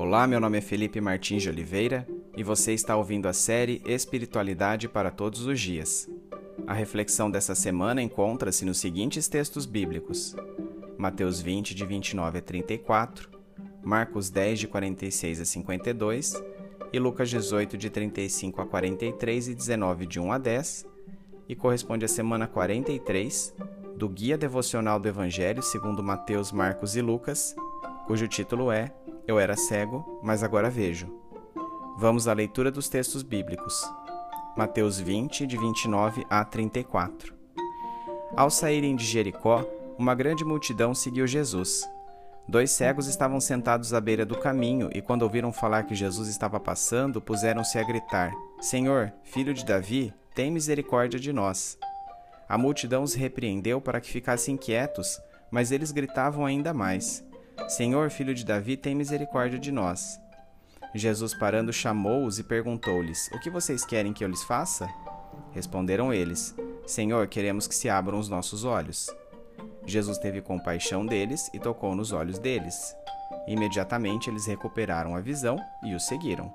Olá, meu nome é Felipe Martins de Oliveira e você está ouvindo a série Espiritualidade para Todos os Dias. A reflexão dessa semana encontra-se nos seguintes textos bíblicos: Mateus 20, de 29 a 34, Marcos 10, de 46 a 52 e Lucas 18, de 35 a 43 e 19, de 1 a 10, e corresponde à semana 43 do Guia Devocional do Evangelho segundo Mateus, Marcos e Lucas, cujo título é Eu era cego, mas agora vejo. Vamos à leitura dos textos bíblicos. Mateus 20, de 29 a 34. Ao saírem de Jericó, uma grande multidão seguiu Jesus. Dois cegos estavam sentados à beira do caminho e, quando ouviram falar que Jesus estava passando, puseram-se a gritar: Senhor, filho de Davi, tem misericórdia de nós. A multidão os repreendeu para que ficassem quietos, mas eles gritavam ainda mais: Senhor, filho de Davi, tem misericórdia de nós. Jesus, parando, chamou-os e perguntou-lhes: O que vocês querem que eu lhes faça? Responderam eles: Senhor, queremos que se abram os nossos olhos. Jesus teve compaixão deles e tocou nos olhos deles. Imediatamente eles recuperaram a visão e o seguiram.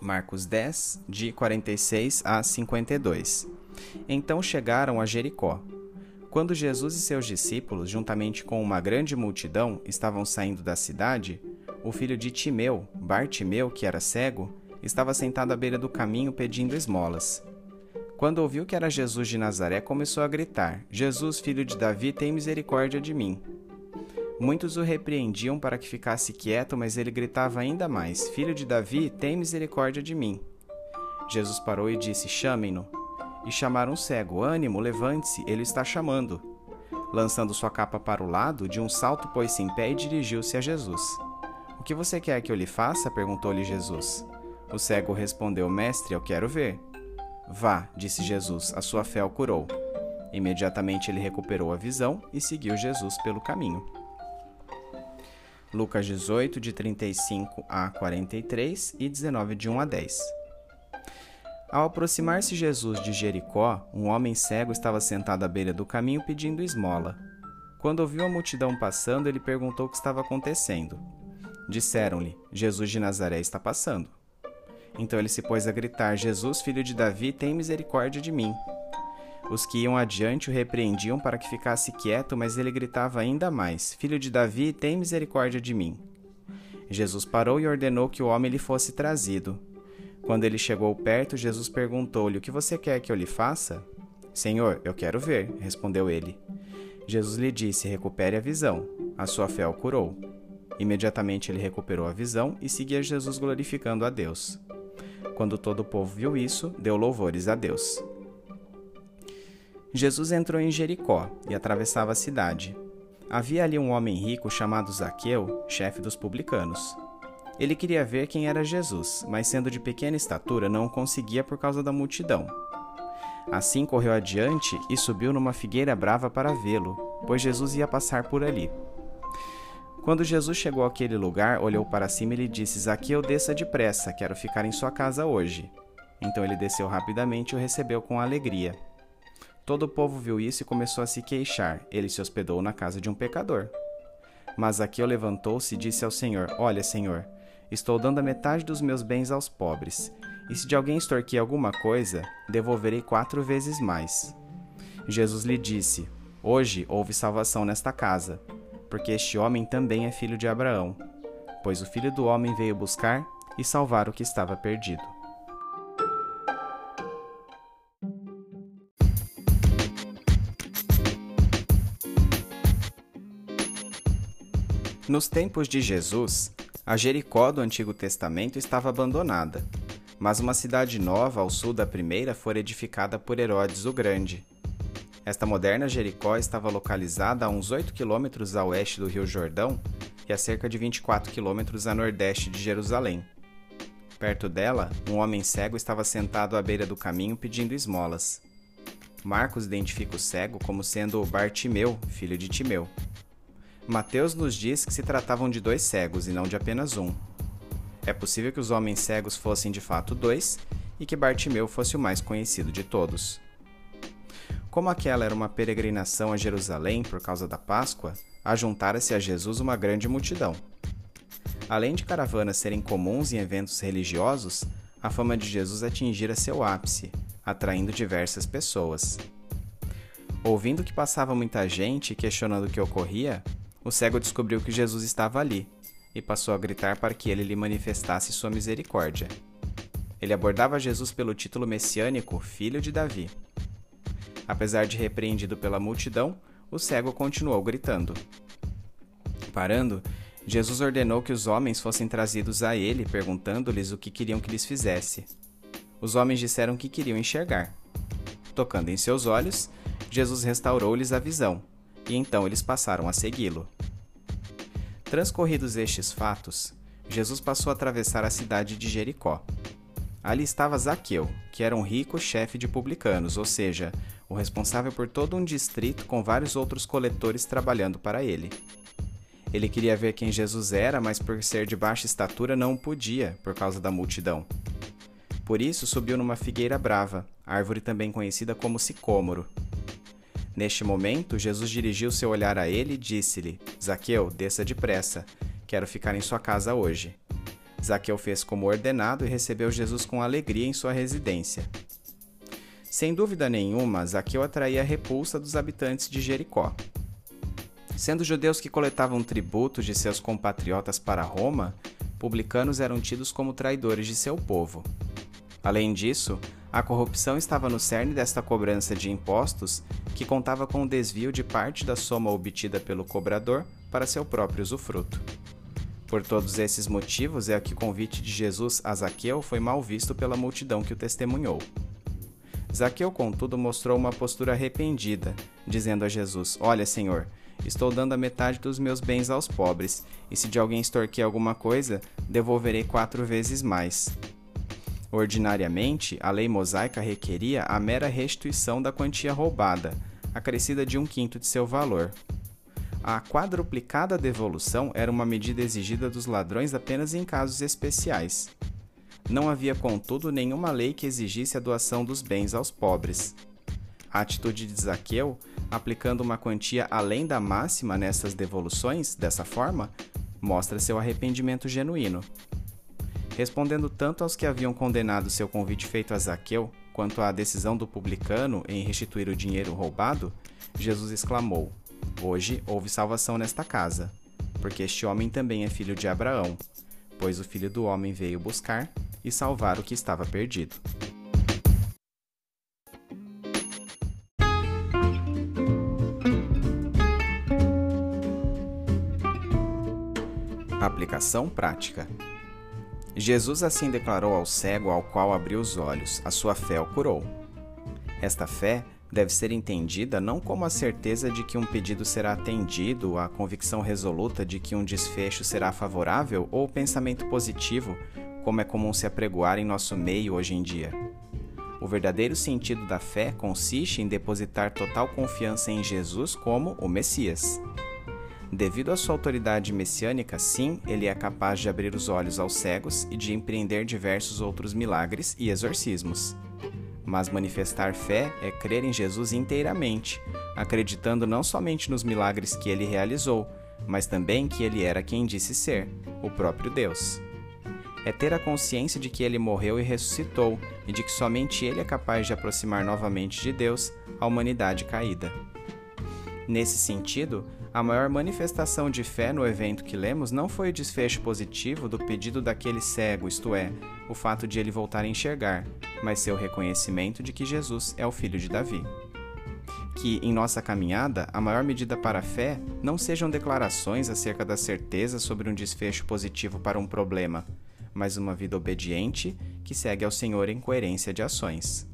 Marcos 10, de 46 a 52. Então chegaram a Jericó. Quando Jesus e seus discípulos, juntamente com uma grande multidão, estavam saindo da cidade, o filho de Timeu, Bartimeu, que era cego, estava sentado à beira do caminho pedindo esmolas. Quando ouviu que era Jesus de Nazaré, começou a gritar: Jesus, filho de Davi, tem misericórdia de mim. Muitos o repreendiam para que ficasse quieto, mas ele gritava ainda mais: Filho de Davi, tem misericórdia de mim. Jesus parou e disse: Chamem-no. E chamaram o cego: Ânimo, levante-se, ele está chamando. Lançando sua capa para o lado, de um salto pôs-se em pé e dirigiu-se a Jesus. O que você quer que eu lhe faça? perguntou-lhe Jesus. O cego respondeu: Mestre, eu quero ver. Vá, disse Jesus, a sua fé o curou. Imediatamente ele recuperou a visão e seguiu Jesus pelo caminho. Lucas 18, de 35 a 43 e 19, de 1 a 10. Ao aproximar-se Jesus de Jericó, um homem cego estava sentado à beira do caminho pedindo esmola. Quando ouviu a multidão passando, ele perguntou o que estava acontecendo. Disseram-lhe: Jesus de Nazaré está passando. Então ele se pôs a gritar: Jesus, filho de Davi, tem misericórdia de mim. Os que iam adiante o repreendiam para que ficasse quieto, mas ele gritava ainda mais: Filho de Davi, tem misericórdia de mim. Jesus parou e ordenou que o homem lhe fosse trazido. Quando ele chegou perto, Jesus perguntou-lhe: O que você quer que eu lhe faça? Senhor, eu quero ver, respondeu ele. Jesus lhe disse: Recupere a visão. A sua fé o curou. Imediatamente ele recuperou a visão e seguia Jesus glorificando a Deus. Quando todo o povo viu isso, deu louvores a Deus. Jesus entrou em Jericó e atravessava a cidade. Havia ali um homem rico chamado Zaqueu, chefe dos publicanos. Ele queria ver quem era Jesus, mas sendo de pequena estatura não o conseguia por causa da multidão. Assim correu adiante e subiu numa figueira brava para vê-lo, pois Jesus ia passar por ali. Quando Jesus chegou àquele lugar, olhou para cima e lhe disse: Zaqueu, desça depressa, quero ficar em sua casa hoje. Então ele desceu rapidamente e o recebeu com alegria. Todo o povo viu isso e começou a se queixar. Ele se hospedou na casa de um pecador. Mas Zaqueu levantou-se e disse ao Senhor: Olha, Senhor, estou dando a metade dos meus bens aos pobres. E se de alguém extorquir alguma coisa, devolverei quatro vezes mais. Jesus lhe disse: Hoje houve salvação nesta casa, porque este homem também é filho de Abraão, pois o filho do homem veio buscar e salvar o que estava perdido. Nos tempos de Jesus, a Jericó do Antigo Testamento estava abandonada, mas uma cidade nova ao sul da primeira foi edificada por Herodes o Grande. Esta moderna Jericó estava localizada a uns 8 quilômetros a oeste do Rio Jordão e a cerca de 24 quilômetros a nordeste de Jerusalém. Perto dela, um homem cego estava sentado à beira do caminho pedindo esmolas. Marcos identifica o cego como sendo Bartimeu, filho de Timeu. Mateus nos diz que se tratavam de dois cegos e não de apenas um. É possível que os homens cegos fossem de fato dois e que Bartimeu fosse o mais conhecido de todos. Como aquela era uma peregrinação a Jerusalém por causa da Páscoa, ajuntara-se a Jesus uma grande multidão. Além de caravanas serem comuns em eventos religiosos, a fama de Jesus atingira seu ápice, atraindo diversas pessoas. Ouvindo que passava muita gente e questionando o que ocorria, o cego descobriu que Jesus estava ali e passou a gritar para que ele lhe manifestasse sua misericórdia. Ele abordava Jesus pelo título messiânico Filho de Davi. Apesar de repreendido pela multidão, o cego continuou gritando. Parando, Jesus ordenou que os homens fossem trazidos a ele, perguntando-lhes o que queriam que lhes fizesse. Os homens disseram que queriam enxergar. Tocando em seus olhos, Jesus restaurou-lhes a visão, e então eles passaram a segui-lo. Transcorridos estes fatos, Jesus passou a atravessar a cidade de Jericó. Ali estava Zaqueu, que era um rico chefe de publicanos, ou seja, o responsável por todo um distrito com vários outros coletores trabalhando para ele. Ele queria ver quem Jesus era, mas por ser de baixa estatura não podia, por causa da multidão. Por isso subiu numa figueira brava, árvore também conhecida como sicômoro. Neste momento, Jesus dirigiu seu olhar a ele e disse-lhe: Zaqueu, desça depressa, quero ficar em sua casa hoje. Zaqueu fez como ordenado e recebeu Jesus com alegria em sua residência. Sem dúvida nenhuma, Zaqueu atraía a repulsa dos habitantes de Jericó. Sendo judeus que coletavam tributos de seus compatriotas para Roma, publicanos eram tidos como traidores de seu povo. Além disso, a corrupção estava no cerne desta cobrança de impostos, que contava com o desvio de parte da soma obtida pelo cobrador para seu próprio usufruto. Por todos esses motivos é que o convite de Jesus a Zaqueu foi mal visto pela multidão que o testemunhou. Zaqueu, contudo, mostrou uma postura arrependida, dizendo a Jesus: Olha, Senhor, Estou dando a metade dos meus bens aos pobres, e se de alguém extorquir alguma coisa, devolverei quatro vezes mais. Ordinariamente, a lei mosaica requeria a mera restituição da quantia roubada, acrescida de um quinto de seu valor. A quadruplicada devolução era uma medida exigida dos ladrões apenas em casos especiais. Não havia, contudo, nenhuma lei que exigisse a doação dos bens aos pobres. A atitude de Zaqueu, aplicando uma quantia além da máxima nessas devoluções, dessa forma, mostra seu arrependimento genuíno. Respondendo tanto aos que haviam condenado seu convite feito a Zaqueu, quanto à decisão do publicano em restituir o dinheiro roubado, Jesus exclamou: Hoje houve salvação nesta casa, porque este homem também é filho de Abraão, pois o filho do homem veio buscar e salvar o que estava perdido. Aplicação prática. Jesus assim declarou ao cego ao qual abriu os olhos: a sua fé o curou. Esta fé deve ser entendida não como a certeza de que um pedido será atendido, a convicção resoluta de que um desfecho será favorável ou o pensamento positivo, como é comum se apregoar em nosso meio hoje em dia. O verdadeiro sentido da fé consiste em depositar total confiança em Jesus como o Messias. Devido à sua autoridade messiânica, sim, ele é capaz de abrir os olhos aos cegos e de empreender diversos outros milagres e exorcismos. Mas manifestar fé é crer em Jesus inteiramente, acreditando não somente nos milagres que ele realizou, mas também que ele era quem disse ser, o próprio Deus. É ter a consciência de que ele morreu e ressuscitou, e de que somente ele é capaz de aproximar novamente de Deus a humanidade caída. Nesse sentido, a maior manifestação de fé no evento que lemos não foi o desfecho positivo do pedido daquele cego, isto é, o fato de ele voltar a enxergar, mas seu reconhecimento de que Jesus é o filho de Davi. Que, em nossa caminhada, a maior medida para a fé não sejam declarações acerca da certeza sobre um desfecho positivo para um problema, mas uma vida obediente que segue ao Senhor em coerência de ações.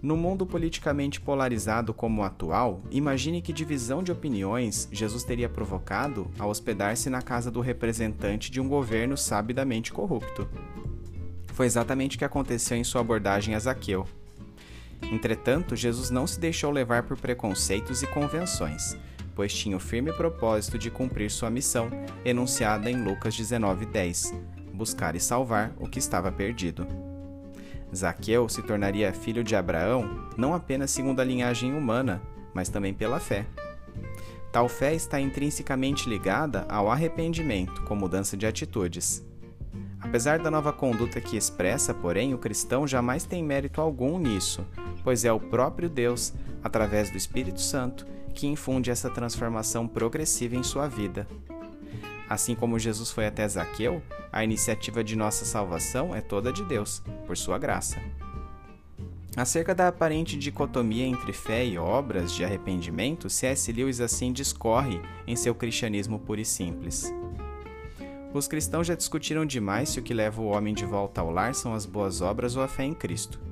No mundo politicamente polarizado como o atual, imagine que divisão de opiniões Jesus teria provocado ao hospedar-se na casa do representante de um governo sabidamente corrupto. Foi exatamente o que aconteceu em sua abordagem a Zaqueu. Entretanto, Jesus não se deixou levar por preconceitos e convenções, pois tinha o firme propósito de cumprir sua missão, enunciada em Lucas 19:10, buscar e salvar o que estava perdido. Zaqueu se tornaria filho de Abraão não apenas segundo a linhagem humana, mas também pela fé. Tal fé está intrinsecamente ligada ao arrependimento, com mudança de atitudes. Apesar da nova conduta que expressa, porém, o cristão jamais tem mérito algum nisso, pois é o próprio Deus, através do Espírito Santo, que infunde essa transformação progressiva em sua vida. Assim como Jesus foi até Zaqueu, a iniciativa de nossa salvação é toda de Deus, por sua graça. Acerca da aparente dicotomia entre fé e obras de arrependimento, C.S. Lewis assim discorre em seu Cristianismo Puro e Simples. Os cristãos já discutiram demais se o que leva o homem de volta ao lar são as boas obras ou a fé em Cristo.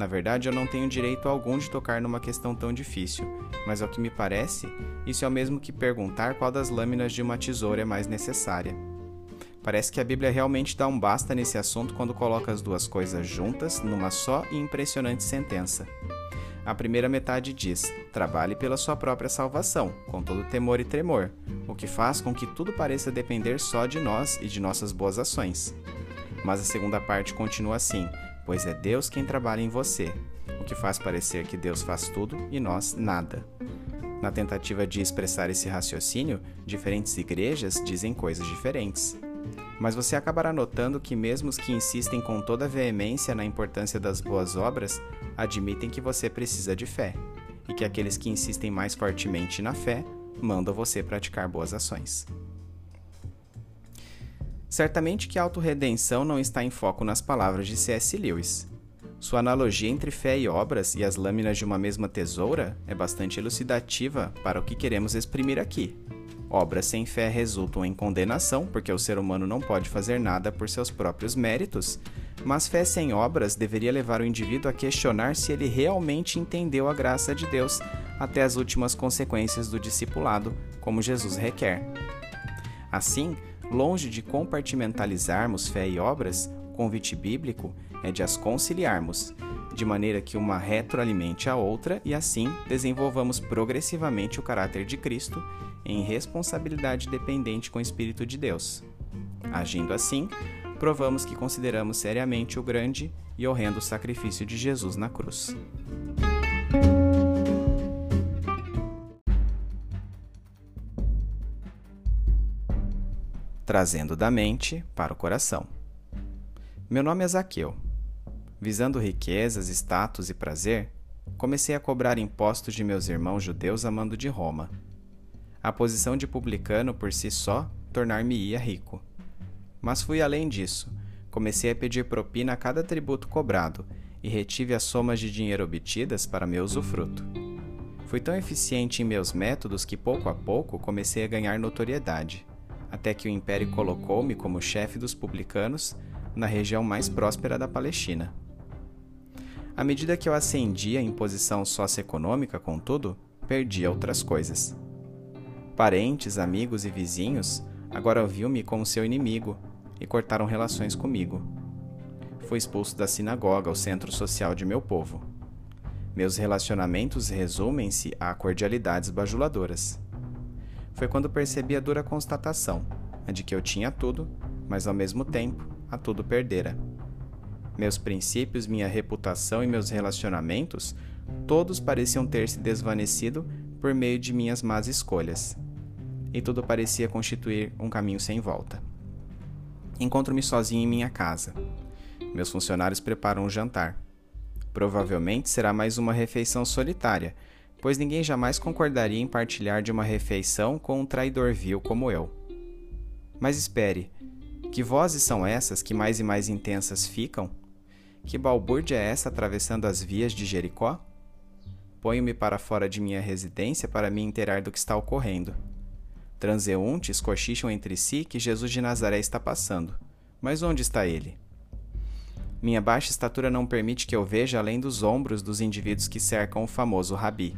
Na verdade, eu não tenho direito algum de tocar numa questão tão difícil, mas ao que me parece, isso é o mesmo que perguntar qual das lâminas de uma tesoura é mais necessária. Parece que a Bíblia realmente dá um basta nesse assunto quando coloca as duas coisas juntas numa só e impressionante sentença. A primeira metade diz: trabalhe pela sua própria salvação, com todo temor e tremor, o que faz com que tudo pareça depender só de nós e de nossas boas ações. Mas a segunda parte continua assim: pois é Deus quem trabalha em você, o que faz parecer que Deus faz tudo e nós nada. Na tentativa de expressar esse raciocínio, diferentes igrejas dizem coisas diferentes. Mas você acabará notando que, mesmo os que insistem com toda veemência na importância das boas obras, admitem que você precisa de fé, e que aqueles que insistem mais fortemente na fé mandam você praticar boas ações. Certamente que a autorredenção não está em foco nas palavras de C.S. Lewis. Sua analogia entre fé e obras e as lâminas de uma mesma tesoura é bastante elucidativa para o que queremos exprimir aqui. Obras sem fé resultam em condenação, porque o ser humano não pode fazer nada por seus próprios méritos, mas fé sem obras deveria levar o indivíduo a questionar se ele realmente entendeu a graça de Deus até as últimas consequências do discipulado, como Jesus requer. Assim, Longe de compartimentalizarmos fé e obras, o convite bíblico é de as conciliarmos, de maneira que uma retroalimente a outra e assim desenvolvamos progressivamente o caráter de Cristo em responsabilidade dependente com o Espírito de Deus. Agindo assim, provamos que consideramos seriamente o grande e horrendo sacrifício de Jesus na cruz. Trazendo da mente para o coração. Meu nome é Zaqueu. Visando riquezas, status e prazer, comecei a cobrar impostos de meus irmãos judeus a mando de Roma. A posição de publicano por si só tornar-me-ia rico. Mas fui além disso. Comecei a pedir propina a cada tributo cobrado e retive as somas de dinheiro obtidas para meu usufruto. Fui tão eficiente em meus métodos que pouco a pouco comecei a ganhar notoriedade até que o Império colocou-me como chefe dos publicanos na região mais próspera da Palestina. À medida que eu ascendia em posição socioeconômica, contudo, perdia outras coisas. Parentes, amigos e vizinhos agora viam-me como seu inimigo e cortaram relações comigo. Fui expulso da sinagoga, o centro social de meu povo. Meus relacionamentos resumem-se a cordialidades bajuladoras foi quando percebi a dura constatação, a de que eu tinha tudo, mas ao mesmo tempo a tudo perdera. Meus princípios, minha reputação e meus relacionamentos, todos pareciam ter se desvanecido por meio de minhas más escolhas. E tudo parecia constituir um caminho sem volta. Encontro-me sozinho em minha casa. Meus funcionários preparam um jantar. Provavelmente será mais uma refeição solitária, pois ninguém jamais concordaria em partilhar de uma refeição com um traidor vil como eu. Mas espere, que vozes são essas que mais e mais intensas ficam? Que balbúrdia é essa atravessando as vias de Jericó? Ponho-me para fora de minha residência para me inteirar do que está ocorrendo. Transeuntes cochicham entre si que Jesus de Nazaré está passando. Mas onde está ele? Minha baixa estatura não permite que eu veja além dos ombros dos indivíduos que cercam o famoso rabi.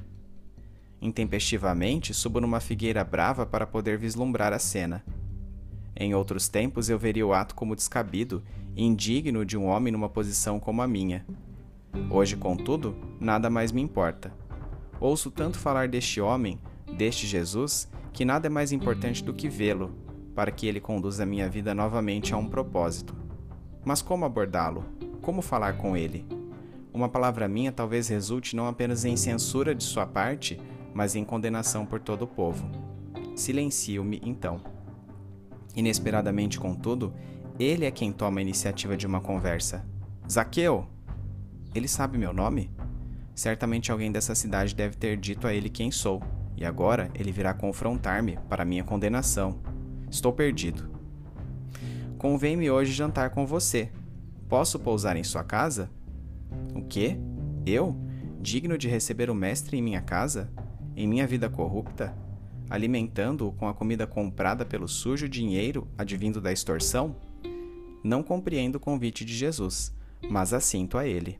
Intempestivamente, subo numa figueira brava para poder vislumbrar a cena. Em outros tempos, eu veria o ato como descabido e indigno de um homem numa posição como a minha. Hoje, contudo, nada mais me importa. Ouço tanto falar deste homem, deste Jesus, que nada é mais importante do que vê-lo, para que ele conduza minha vida novamente a um propósito. Mas como abordá-lo? Como falar com ele? Uma palavra minha talvez resulte não apenas em censura de sua parte, mas em condenação por todo o povo. Silencio-me então. Inesperadamente, contudo, ele é quem toma a iniciativa de uma conversa. Zaqueu! Ele sabe meu nome? Certamente alguém dessa cidade deve ter dito a ele quem sou, e agora ele virá confrontar-me para minha condenação. Estou perdido. Convém-me hoje jantar com você. Posso pousar em sua casa? O quê? Eu? Digno de receber o mestre em minha casa? Em minha vida corrupta? Alimentando-o com a comida comprada pelo sujo dinheiro advindo da extorsão? Não compreendo o convite de Jesus, mas assinto a ele.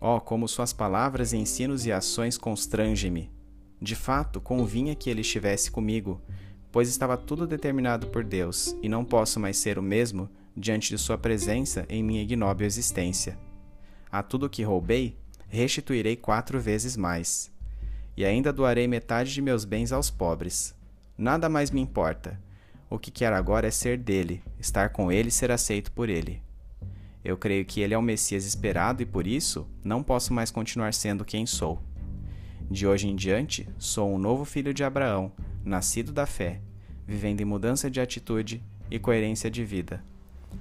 Oh, como suas palavras, ensinos e ações constrangem-me. De fato, convinha que ele estivesse comigo, pois estava tudo determinado por Deus, e não posso mais ser o mesmo diante de sua presença em minha ignóbil existência. A tudo que roubei, restituirei quatro vezes mais. E ainda doarei metade de meus bens aos pobres. Nada mais me importa. O que quero agora é ser dele, estar com ele e ser aceito por ele. Eu creio que ele é o Messias esperado e por isso não posso mais continuar sendo quem sou. De hoje em diante, sou um novo filho de Abraão, nascido da fé, vivendo em mudança de atitude e coerência de vida.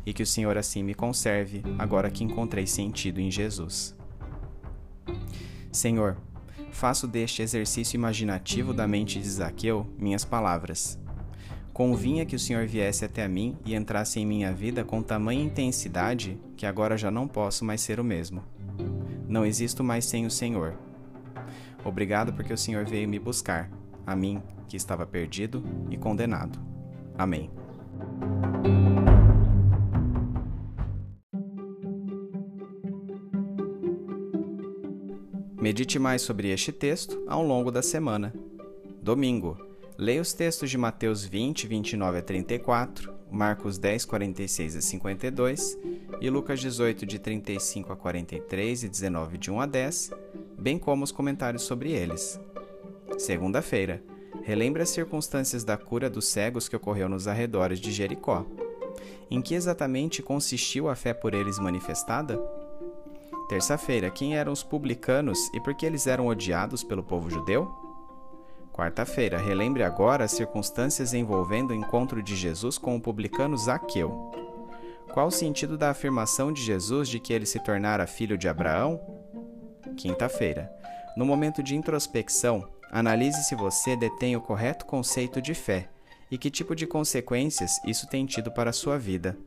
E que o Senhor assim me conserve, agora que encontrei sentido em Jesus. Senhor, faço deste exercício imaginativo da mente de Zaqueu minhas palavras Convinha que o Senhor viesse até mim e entrasse em minha vida com tamanha intensidade que agora já não posso mais ser o mesmo. Não existo mais sem o Senhor. Obrigado porque o Senhor veio me buscar, a mim que estava perdido e condenado. Amém. Medite mais sobre este texto ao longo da semana. Domingo Leia os textos de Mateus 20, 29 a 34, Marcos 10, 46 a 52 e Lucas 18, de 35 a 43 e 19, de 1 a 10, bem como os comentários sobre eles. Segunda-feira, relembre as circunstâncias da cura dos cegos que ocorreu nos arredores de Jericó. Em que exatamente consistiu a fé por eles manifestada? Terça-feira, quem eram os publicanos e por que eles eram odiados pelo povo judeu? Quarta-feira, relembre agora as circunstâncias envolvendo o encontro de Jesus com o publicano Zaqueu. Qual o sentido da afirmação de Jesus de que ele se tornara filho de Abraão? Quinta-feira, no momento de introspecção, analise se você detém o correto conceito de fé e que tipo de consequências isso tem tido para a sua vida.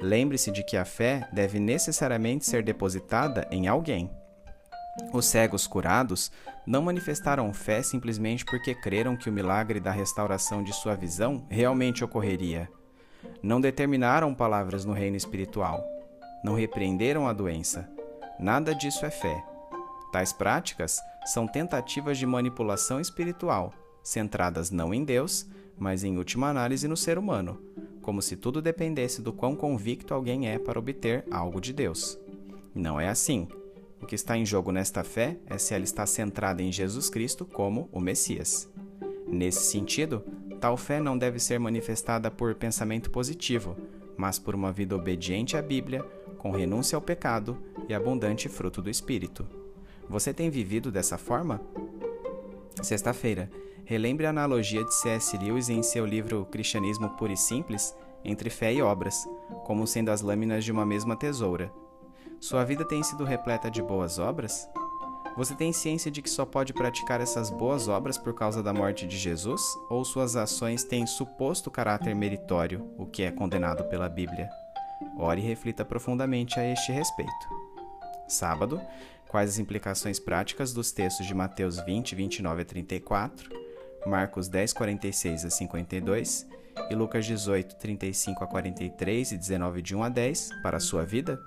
Lembre-se de que a fé deve necessariamente ser depositada em alguém. Os cegos curados não manifestaram fé simplesmente porque creram que o milagre da restauração de sua visão realmente ocorreria. Não determinaram palavras no reino espiritual. Não repreenderam a doença. Nada disso é fé. Tais práticas são tentativas de manipulação espiritual, centradas não em Deus, mas em última análise no ser humano, como se tudo dependesse do quão convicto alguém é para obter algo de Deus. Não é assim. O que está em jogo nesta fé é se ela está centrada em Jesus Cristo como o Messias. Nesse sentido, tal fé não deve ser manifestada por pensamento positivo, mas por uma vida obediente à Bíblia, com renúncia ao pecado e abundante fruto do Espírito. Você tem vivido dessa forma? Sexta-feira, relembre a analogia de C.S. Lewis em seu livro Cristianismo Puro e Simples entre fé e obras, como sendo as lâminas de uma mesma tesoura. Sua vida tem sido repleta de boas obras? Você tem ciência de que só pode praticar essas boas obras por causa da morte de Jesus? Ou suas ações têm suposto caráter meritório, o que é condenado pela Bíblia? Ore e reflita profundamente a este respeito. Sábado, quais as implicações práticas dos textos de Mateus 20, 29 a 34, Marcos 10, 46 a 52 e Lucas 18, 35 a 43 e 19 de 1 a 10 para a sua vida?